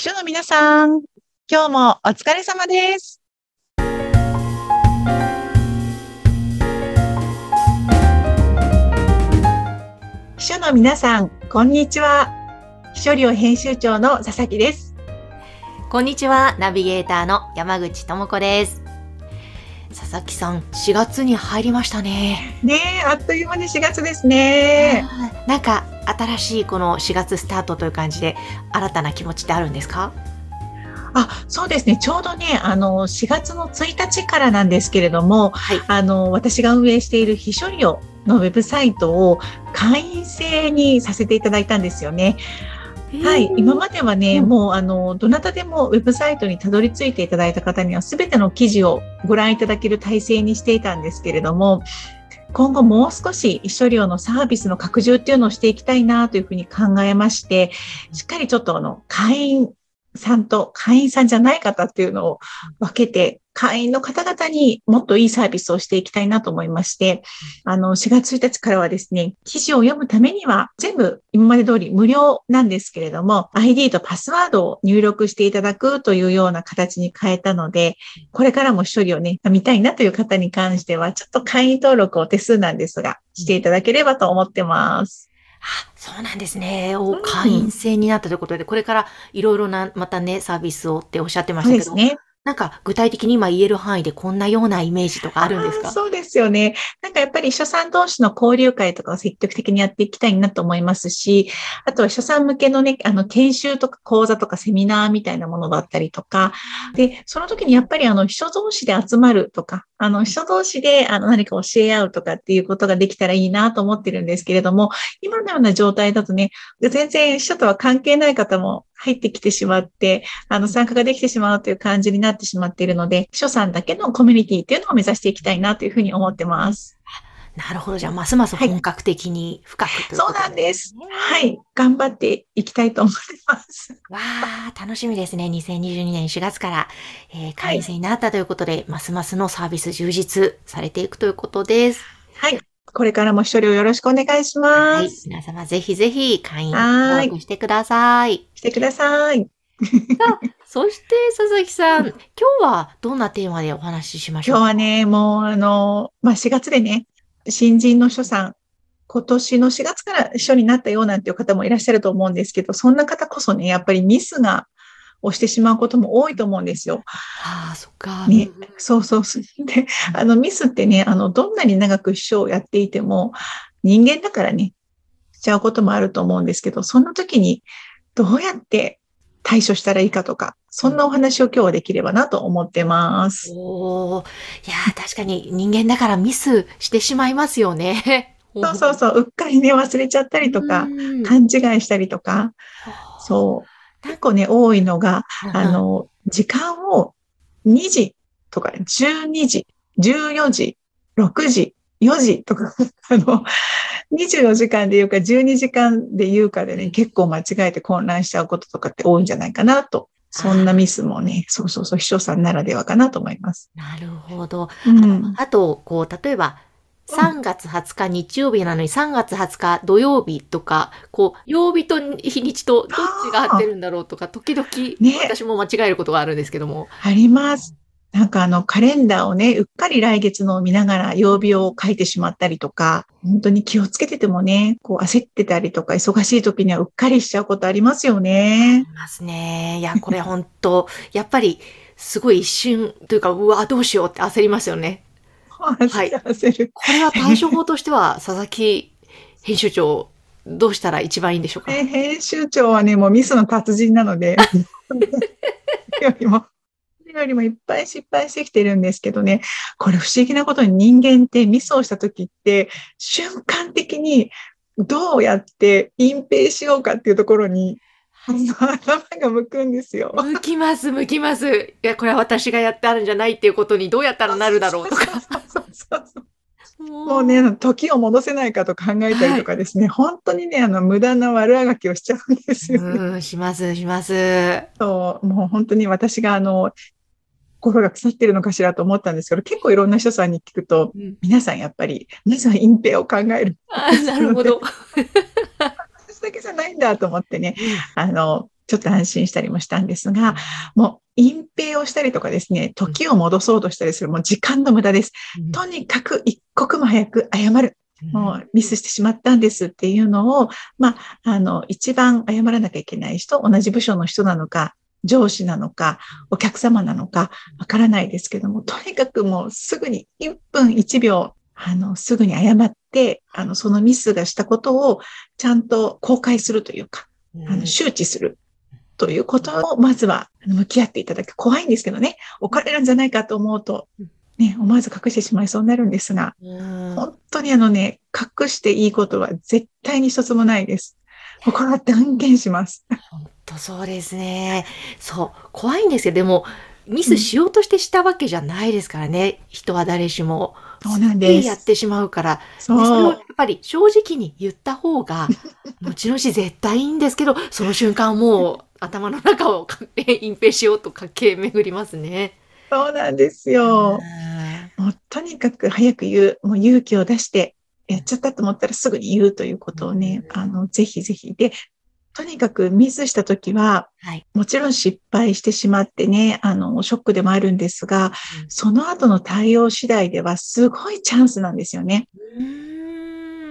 秘書の皆さん、今日もお疲れ様です。秘書の皆さん、こんにちは。秘書寮編集長の佐々木です。こんにちは、ナビゲーターの山口智子です。佐々木さん、4月に入りましたね。ねえ、あっという間に4月ですね。なんか、新しいこの4月スタートという感じで、新たな気持ちってあるんですか？あ、そうですね。ちょうどね、あの、4月の1日からなんですけれども、はい。あの、私が運営している秘書寮のウェブサイトを会員制にさせていただいたんですよね。はい。今まではね、うんもう、あの、どなたでもウェブサイトにたどり着いていただいた方には、すべての記事をご覧いただける体制にしていたんですけれども、今後もう少し一緒料のサービスの拡充っていうのをしていきたいなというふうに考えまして、しっかりちょっとあの、会員さんと会員さんじゃない方っていうのを分けて、会員の方々にもっといいサービスをしていきたいなと思いまして、あの、4月1日からはですね、記事を読むためには全部今まで通り無料なんですけれども、ID とパスワードを入力していただくというような形に変えたので、これからも処理をね、見たいなという方に関しては、ちょっと会員登録を手数なんですが、していただければと思ってます。あ、そうなんですね。お会員制になったということで、これからいろいろな、またね、サービスをっておっしゃってましたけど、そうですね。なんか具体的に今言える範囲でこんなようなイメージとかあるんですか？そうですよね。なんかやっぱり秘書さん同士の交流会とかを積極的にやっていきたいなと思いますし、あとは秘書さん向けのね、あの、研修とか講座とかセミナーみたいなものだったりとか、で、その時にやっぱりあの、秘書同士で集まるとか、あの、秘書同士であの何か教え合うとかっていうことができたらいいなと思ってるんですけれども、今のような状態だとね、全然秘書とは関係ない方も入ってきてしまって、あの、参加ができてしまうという感じになってしまっているので、秘書さんだけのコミュニティっていうのを目指していきたいなというふうに思ってます。なるほど。じゃあ、ますます本格的に深くといそうなんですね。はい。頑張っていきたいと思ってます。わあ、楽しみですね。2022年4月から、えー会員制になったということで、ますますのサービス充実されていくということです。はい。これからも一人をよろしくお願いしはい。ます。皆様ぜひぜひ会員はい登録してください。してください。そして、佐々木さん、今日はどんなテーマでお話ししましょう？か今日はね、もうあの、まあ、4月でね、新人の秘書さん、今年の4月から秘書になったようなんていう方もいらっしゃると思うんですけど、そんな方こそね、やっぱりミスが、をしてしまうことも多いと思うんですよ。ああ、そっか。ねそうそう。で、あのミスってね、あの、どんなに長く秘書をやっていても、人間だからね、しちゃうこともあると思うんですけど、そんな時にどうやって対処したらいいかとか、そんなお話を今日はできればなと思ってます。おーいやー確かに人間だからミスしてしまいますよね。そうそうそう、うっかりね、忘れちゃったりとか、うん勘違いしたりとか、そう。結構ね、多いのが、あ、の、時間を2時とか12時、14時、6時、4時とか、あの、24時間で言うか12時間で言うかでね、結構間違えて混乱しちゃうこととかって多いんじゃないかなと。そんなミスもね、そうそうそう、秘書さんならではかなと思います。なるほど。うん。あと、こう、例えば、3月20日日曜日なのに3月20日土曜日とか、こう、曜日と日にちとどっちが合ってるんだろうとか、時々、ね私も間違えることがあるんですけども。あります。なんかあのカレンダーをね、うっかり来月のを見ながら曜日を書いてしまったりとか、本当に気をつけててもね、こう焦ってたりとか、忙しい時にはうっかりしちゃうことありますよね。いますね。いや、これ本当やっぱり、すごい一瞬というか、うわ、どうしようって焦りますよね。焦る焦る。これは対処法としては、佐々木編集長、どうしたら一番いいんでしょうか？え編集長はね、もうミスの達人なので、よりも、よりもいっぱい失敗してきてるんですけどね、これ不思議なことに人間ってミスをした時って、瞬間的にどうやって隠蔽しようかっていうところに、頭が向くんですよ。向きます、向きます。いや、これは私がやってあるんじゃないっていうことにどうやったらなるだろうとか。ももうね、時を戻せないかと考えたりとかですね、本当にね、あの、無駄な悪あがきをしちゃうんですよね。うん、します、します。そう、もう本当に私があの、心が腐ってるのかしらと思ったんですけど、結構いろんな人さんに聞くと、うん皆さんやっぱり、まずは隠蔽を考える。あなるほど。私だけじゃないんだと思ってね、あの、ちょっと安心したりもしたんですが、もう隠蔽をしたりとかですね、時を戻そうとしたりする、もう時間の無駄です。とにかく一刻も早く謝る。もうミスしてしまったんですっていうのを、まあ、あの、一番謝らなきゃいけない人、同じ部署の人なのか、上司なのか、お客様なのか、わからないですけども、とにかくもうすぐに1分1秒、あの、すぐに謝って、あの、そのミスがしたことをちゃんと公開するというか、あの周知するということを、まずは向き合っていただく。怖いんですけどね、怒られるんじゃないかと思うと、ね、思わず隠してしまいそうになるんですが、本当にあのね、隠していいことは絶対に一つもないです。これは断言します。本当そうですね。そう、怖いんですよ。でも、ミスしようとしてしたわけじゃないですからね。うん、人は誰しも。そうなんです。やってしまうから。そう。それをやっぱり正直に言った方が、後々絶対いいんですけど、その瞬間もう頭の中を隠蔽しようと駆け巡りますね。そうなんですよ。もうとにかく早く言う、もう勇気を出して、やっちゃったと思ったらすぐに言うということをね、あの、ぜひぜひ。で、とにかくミスしたときは、はい、もちろん失敗してしまってね、あの、ショックでもあるんですが、うん、その後の対応次第ではすごいチャンスなんですよね。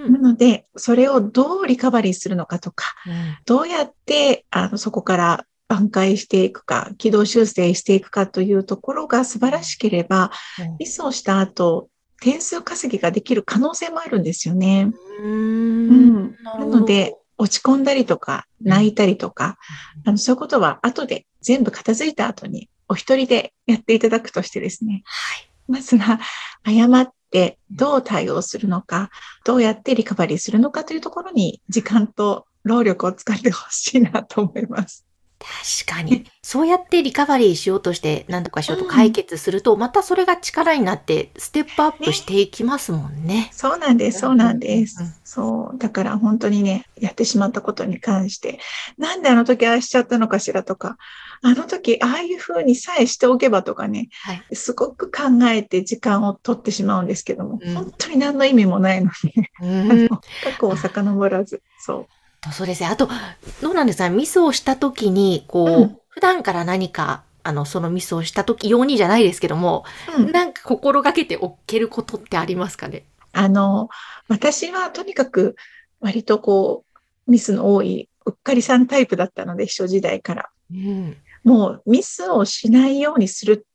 なので、それをどうリカバリーするのかとか、うん、どうやって、あの、そこから挽回していくか、軌道修正していくかというところが素晴らしければ、ミスをした後、点数稼ぎができる可能性もあるんですよね。うん、なので、落ち込んだりとか、泣いたりとか、あのそういうことは後で全部片付いた後にお一人でやっていただくとしてですね。はい、まずは、謝ってどう対応するのか、どうやってリカバリーするのかというところに時間と労力を使ってほしいなと思います。確かに。そうやってリカバリーしようとして、何とかしようと解決すると、うん、またそれが力になって、ステップアップしていきますもんね。ねそうなんです、そうなんです、うん。そう。だから本当にね、やってしまったことに関して、なんであの時ああしちゃったのかしらとか、あの時ああいう風にさえしておけばとかね、はい、すごく考えて時間を取ってしまうんですけども、うん、本当に何の意味もないのに、うん、過去を遡らず、そう。そうですね。あと、どうなんですかミスをした時に、こう、うん、普段から何か、あの、そのミスをした時用にじゃないですけども、うん、なんか心がけておけることってありますかね？あの、私はとにかく、割とこう、ミスの多い、うっかりさんタイプだったので、秘書時代から。うん、もう、ミスをしないようにする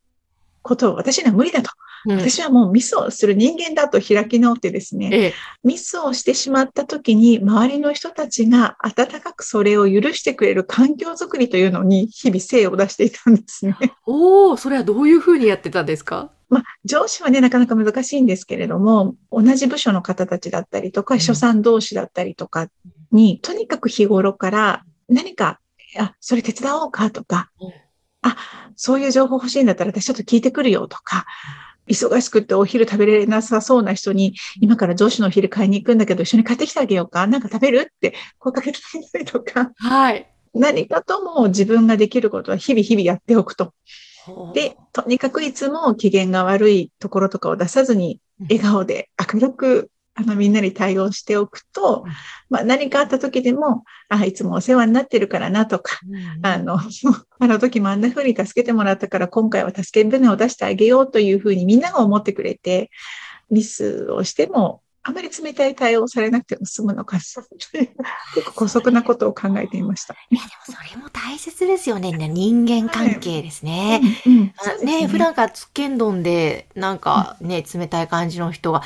ことを私には無理だと。私はもうミスをする人間だと開き直ってですね、ええ、ミスをしてしまった時に周りの人たちが温かくそれを許してくれる環境づくりというのに日々精を出していたんですね。おお、それはどういうふうにやってたんですか？まあ、上司はね、なかなか難しいんですけれども、同じ部署の方たちだったりとか、秘書さん同士だったりとかに、とにかく日頃から何か、あ、それ手伝おうかとか、あ、そういう情報欲しいんだったら私ちょっと聞いてくるよとか、忙しくてお昼食べれなさそうな人に、今から上司のお昼買いに行くんだけど、一緒に買ってきてあげようかなんか食べる？って声かけてみたりとか。はい。何かとも自分ができることは日々日々やっておくと。で、とにかくいつも機嫌が悪いところとかを出さずに、笑顔で明るくあの、みんなに対応しておくと、まあ、何かあった時でも、あ、いつもお世話になってるからなとか、うん、あの、あの時もあんな風に助けてもらったから、今回は助け舟を出してあげようというふうにみんなが思ってくれて、ミスをしても、あまり冷たい対応されなくても済むのか、結構古速なことを考えていました。いや、でもそれも大切ですよね。人間関係ですね。はいうんうん、ね、ね、普段からつっけんどんで、なんかね、冷たい感じの人が、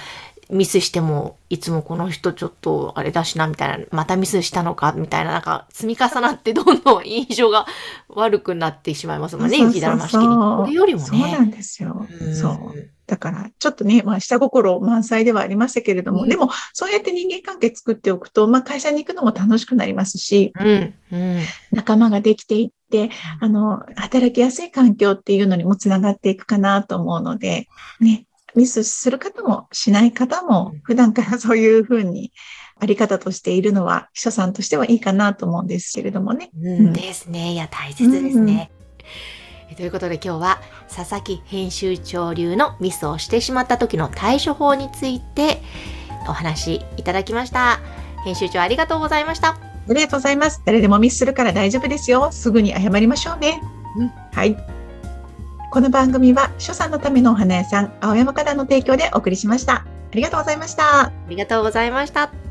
ミスしても、いつもこの人ちょっとあれだしな、みたいな、またミスしたのか、みたいな、なんか積み重なってどんどん印象が悪くなってしまいますもんね、雪だるま式に。これよりもね。そうなんですよ。うそう。だから、ちょっとね、まあ、下心満載ではありましたけれども、うん、でも、そうやって人間関係作っておくと、まあ、会社に行くのも楽しくなりますし、うんうん、仲間ができていって、あの、働きやすい環境っていうのにもつながっていくかなと思うので、ね、ミスする方もしない方も、普段からそういうふうにあり方としているのは、秘書さんとしてはいいかなと思うんですけれどもね。うん、ですね。いや、大切ですね。うん、ということで今日は佐々木編集長流のミスをしてしまった時の対処法についてお話いただきました。編集長ありがとうございました。ありがとうございます。誰でもミスするから大丈夫ですよ。すぐに謝りましょうね。うん、はい。この番組は、所さんのためのお花屋さん、青山花壇の提供でお送りしました。ありがとうございました。ありがとうございました。